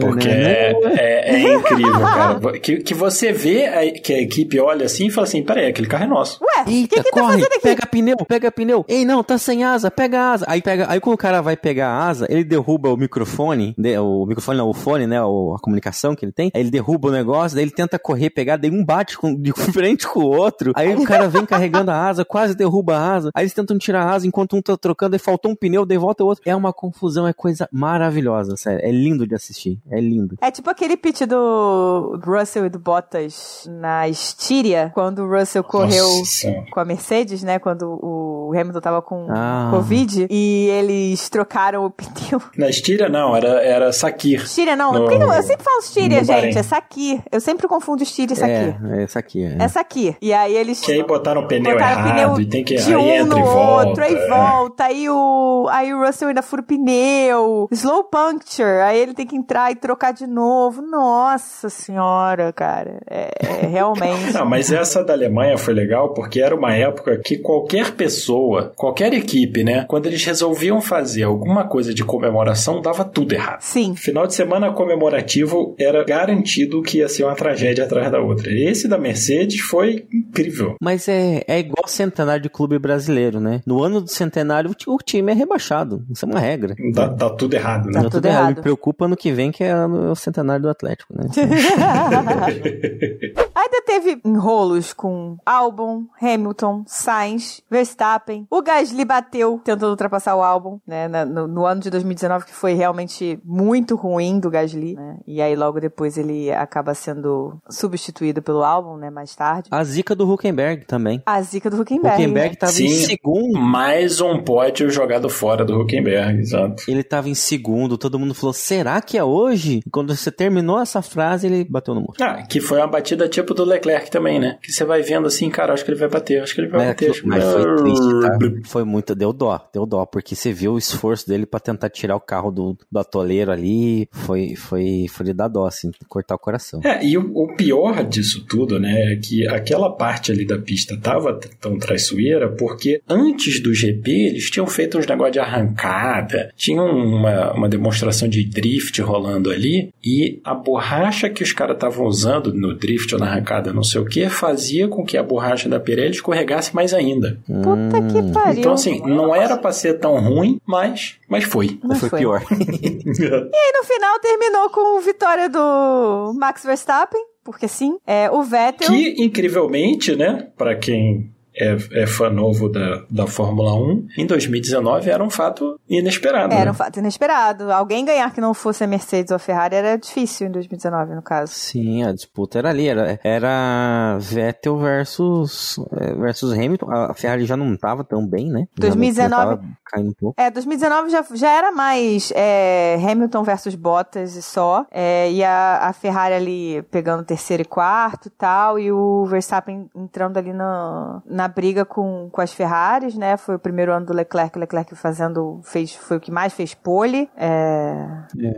porque é, é, é incrível, cara. Que, que você vê a, que a equipe olha assim e fala assim: peraí, aquele carro é nosso. Ué, Eita, que que tá corre, tá pega pneu, pega pneu. Ei, não, tá sem asa, pega a asa. Aí, pega, aí quando o cara vai pegar a asa, ele derruba o microfone, o microfone não, o fone, né, a comunicação que ele tem, aí ele derruba o negócio, daí ele tenta correr, pegar, daí um bate com, de frente com o outro, aí o cara vem carregando a asa, quase derruba a asa, aí eles tentam tirar a asa enquanto um tá trocando, aí faltou um pneu, daí volta o outro. É uma confusão, é coisa maravilhosa, sério, é lindo de assistir, é lindo. É tipo aquele pitch do Russell e do Bottas na Estíria, quando o Russell correu Nossa. com a Mercedes, né, quando o Hamilton tava com ah ah. Covid e eles trocaram o pneu. Na Estíria não, era, era Sakir. Estíria não, no, eu sempre falo Estíria, gente, é Sakir. Eu sempre confundo Estíria e Sakir. É, é Sakir. É. é Sakir. E aí eles... Que aí botaram o pneu botaram errado pneu e tem que... De um entra no e volta. outro, aí é. volta, aí o, aí o Russell ainda fura o pneu, slow puncture, aí ele tem que entrar e trocar de novo. Nossa senhora, cara. É, é realmente... não, mas essa da Alemanha foi legal porque era uma época que qualquer pessoa, qualquer equipe equipe, né? Quando eles resolviam fazer alguma coisa de comemoração, dava tudo errado. Sim. Final de semana comemorativo era garantido que ia ser uma tragédia atrás da outra. Esse da Mercedes foi incrível. Mas é, é igual centenário de clube brasileiro, né? No ano do centenário, o time é rebaixado. Isso é uma regra. Dá, dá tudo errado, né? Dá, tudo errado. Me preocupa no que vem, que é o centenário do Atlético, né? Ainda teve enrolos com Albon, Hamilton, Sainz, Verstappen. O Gasly bateu tentando ultrapassar o álbum, né? No, no, ano de 2019, que foi realmente muito ruim do Gasly, né? E aí logo depois ele acaba sendo substituído pelo álbum, né? Mais tarde. A zica do Huckenberg também. A zica do Huckenberg. Huckenberg tava Sim, em segundo. Mais um pódio jogado fora do Huckenberg, exato. Ele tava em segundo, todo mundo falou, será que é hoje? E quando você terminou essa frase, ele bateu no muro. Ah, que foi uma batida tipo do Leclerc também, né? Que você vai vendo assim, cara, acho que ele vai bater, acho que ele vai mas bater. Aquilo, mas foi triste, tá? Foi muito, deu dó, deu dó, porque você viu o esforço dele para tentar tirar o carro do, do atoleiro ali, foi, foi, foi de dar dó, assim, cortar o coração. É, e o, o pior disso tudo, né, é que aquela parte ali da pista tava tão traiçoeira, porque antes do GP eles tinham feito uns negócios de arrancada, tinham uma, uma demonstração de drift rolando ali, e a borracha que os caras estavam usando no drift ou na arrancada, não sei o que, fazia com que a borracha da Pirelli escorregasse mais ainda. Puta que hum. pariu. Então, assim, não era pra ser tão ruim, mas, mas foi. Mas foi, foi pior. e aí, no final, terminou com vitória do Max Verstappen porque sim, é o Vettel. Que, incrivelmente, né, para quem é, é fã novo da, da Fórmula 1, em 2019 era um fato inesperado. Era né? um fato inesperado. Alguém ganhar que não fosse a Mercedes ou a Ferrari era difícil em 2019, no caso. Sim, a disputa era ali. Era, era Vettel versus, é, versus Hamilton. A Ferrari já não estava tão bem, né? 2019. caindo um pouco. É, 2019 já, já era mais é, Hamilton versus Bottas e só. É, e a, a Ferrari ali pegando terceiro e quarto e tal. E o Verstappen entrando ali no, na na briga com, com as Ferraris, né? Foi o primeiro ano do Leclerc, o Leclerc fazendo, fez, foi o que mais fez pole. É,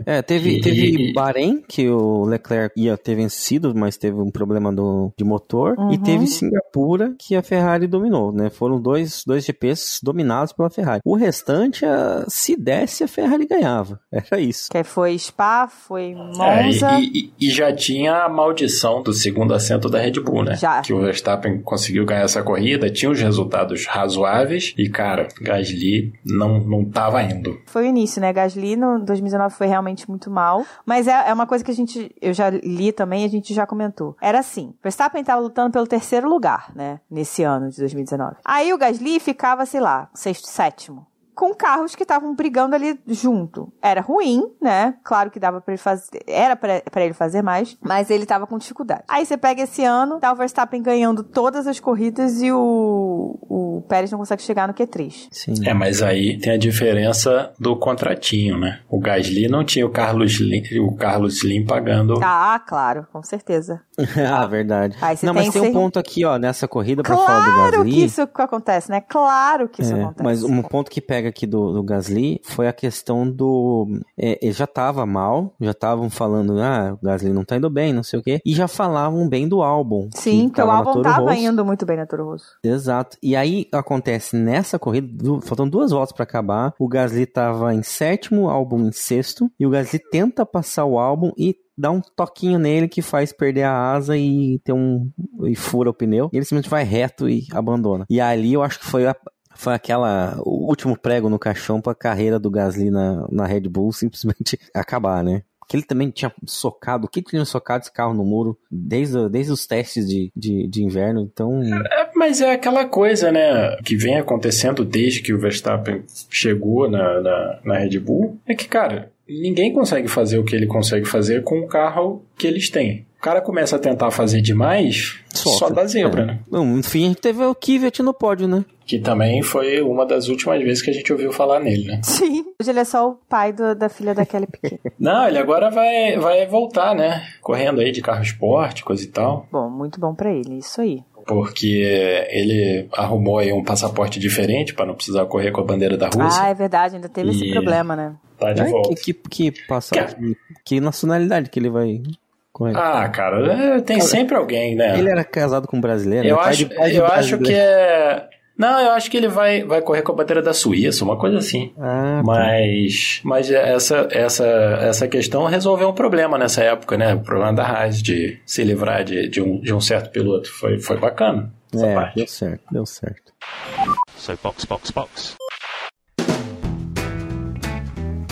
é teve, teve Bahrein, que o Leclerc ia ter vencido, mas teve um problema do, de motor. Uhum. E teve Singapura, que a Ferrari dominou, né? Foram dois, dois GPs dominados pela Ferrari. O restante, a, se desse, a Ferrari ganhava. Era isso. Que foi Spa, foi Monza. É, e, e, e, já tinha a maldição do segundo assento da Red Bull, né? Já. Que o Verstappen conseguiu ganhar essa corrida, tinha os resultados razoáveis e, cara, Gasly não, não tava indo. Foi o início, né? Gasly no 2019 foi realmente muito mal. Mas é, é uma coisa que a gente, eu já li também, a gente já comentou. Era assim, Verstappen tava lutando pelo terceiro lugar, né? Nesse ano de 2019. Aí o Gasly ficava, sei lá, sexto, sétimo com carros que estavam brigando ali junto. Era ruim, né? Claro que dava para ele fazer, era para ele fazer mais, mas ele tava com dificuldade. Aí você pega esse ano, tá o Verstappen ganhando todas as corridas e o, o Pérez não consegue chegar no Q3. Sim. É, mas aí tem a diferença do contratinho, né? O Gasly não tinha o Carlos Slim, o Carlos Slim pagando. Ah, claro, com certeza. ah, verdade. não, mas tem um ponto aqui, ó, nessa corrida claro falar do Gasly. Claro que isso acontece, né? Claro que isso é, acontece. Mas um ponto que pega aqui do, do Gasly foi a questão do. É, ele já tava mal, já estavam falando, ah, o Gasly não tá indo bem, não sei o quê, e já falavam bem do álbum. Sim, que, que o álbum tava Rosso. indo muito bem na Toro Rosso. Exato. E aí acontece nessa corrida, do, faltam duas voltas para acabar, o Gasly tava em sétimo, o álbum em sexto, e o Gasly tenta passar o álbum e dá um toquinho nele que faz perder a asa e ter um e fura o pneu. E ele simplesmente vai reto e abandona. E ali eu acho que foi a, foi aquela o último prego no caixão para a carreira do Gasly na, na Red Bull simplesmente acabar, né? Que ele também tinha socado, o que tinha socado esse carro no muro desde, desde os testes de, de, de inverno, então. É, mas é aquela coisa, né, que vem acontecendo desde que o Verstappen chegou na, na, na Red Bull, é que, cara, ninguém consegue fazer o que ele consegue fazer com o carro que eles têm. O cara começa a tentar fazer demais, Sofre. só dá zebra, é. né? No fim, a gente teve o Kvyat no pódio, né? Que também foi uma das últimas vezes que a gente ouviu falar nele, né? Sim. Hoje ele é só o pai do, da filha da Kelly Piquet. Não, ele agora vai, vai voltar, né? Correndo aí de carro esporte, coisa e tal. Bom, muito bom para ele, isso aí porque ele arrumou aí um passaporte diferente para não precisar correr com a bandeira da Rússia. Ah, é verdade, ainda teve e esse problema, né? Tá de volta. Que, que, que, passa, que, que nacionalidade que ele vai ah, cara, é, tem sempre alguém, né? Ele era casado com um brasileiro. Eu, né? acho, eu acho que é. Não, eu acho que ele vai, vai correr com a bandeira da Suíça, uma coisa assim. Ah, tá. mas, mas essa, essa, essa questão resolveu um problema nessa época, né? O problema da Haas de se livrar de, de, um, de um certo piloto. Foi, foi bacana. é, parte. deu certo, deu certo. So, box, box, box.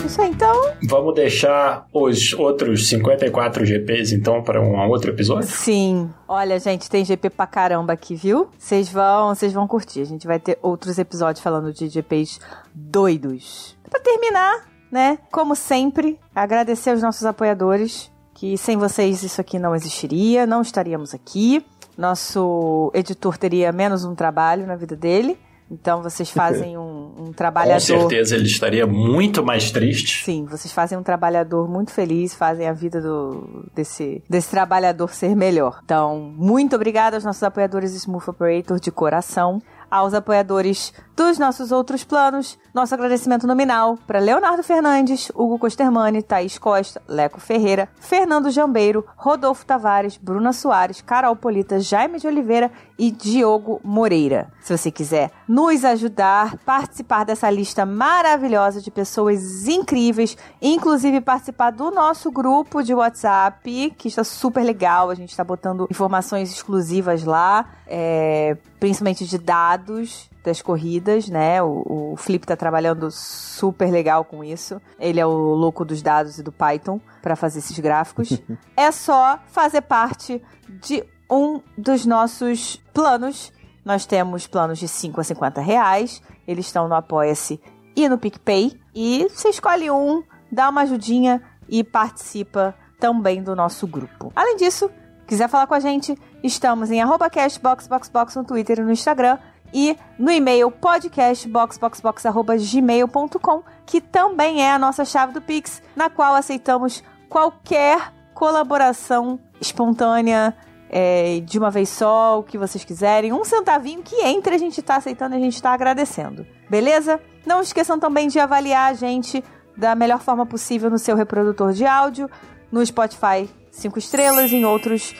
Isso aí, então. Vamos deixar os outros 54 GPs, então, para um outro episódio? Sim. Olha, gente, tem GP pra caramba aqui, viu? Vocês vão, vocês vão curtir. A gente vai ter outros episódios falando de GPs doidos. Para terminar, né? Como sempre, agradecer aos nossos apoiadores, que sem vocês isso aqui não existiria, não estaríamos aqui. Nosso editor teria menos um trabalho na vida dele. Então vocês fazem um, um trabalhador. Com certeza ele estaria muito mais triste. Sim, vocês fazem um trabalhador muito feliz, fazem a vida do, desse, desse trabalhador ser melhor. Então, muito obrigada aos nossos apoiadores Smooth Operator de coração aos apoiadores dos nossos outros planos. Nosso agradecimento nominal para Leonardo Fernandes, Hugo Costermani, Thaís Costa, Leco Ferreira, Fernando Jambeiro, Rodolfo Tavares, Bruna Soares, Carol Polita, Jaime de Oliveira e Diogo Moreira. Se você quiser nos ajudar, participar dessa lista maravilhosa de pessoas incríveis, inclusive participar do nosso grupo de WhatsApp, que está super legal. A gente está botando informações exclusivas lá, é, principalmente de dados das corridas, né? O, o Flip tá trabalhando super legal com isso. Ele é o louco dos dados e do Python para fazer esses gráficos. é só fazer parte de um dos nossos planos. Nós temos planos de 5 a 50 reais. Eles estão no Apoia-se e no PicPay. E você escolhe um, dá uma ajudinha e participa também do nosso grupo. Além disso, quiser falar com a gente, estamos em arroba cashboxboxbox no Twitter e no Instagram e no e-mail podcastboxboxbox.gmail.com, que também é a nossa chave do Pix, na qual aceitamos qualquer colaboração espontânea, é, de uma vez só, o que vocês quiserem. Um centavinho que entre a gente tá aceitando e a gente tá agradecendo. Beleza? Não esqueçam também de avaliar a gente da melhor forma possível no seu reprodutor de áudio, no Spotify 5 estrelas, em outros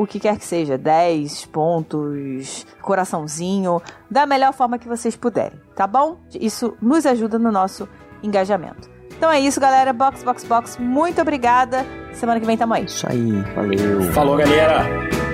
o que quer que seja, 10 pontos, coraçãozinho, da melhor forma que vocês puderem, tá bom? Isso nos ajuda no nosso engajamento. Então é isso, galera. Box, box, box. Muito obrigada. Semana que vem tamo aí. Isso aí. Valeu. Falou, galera.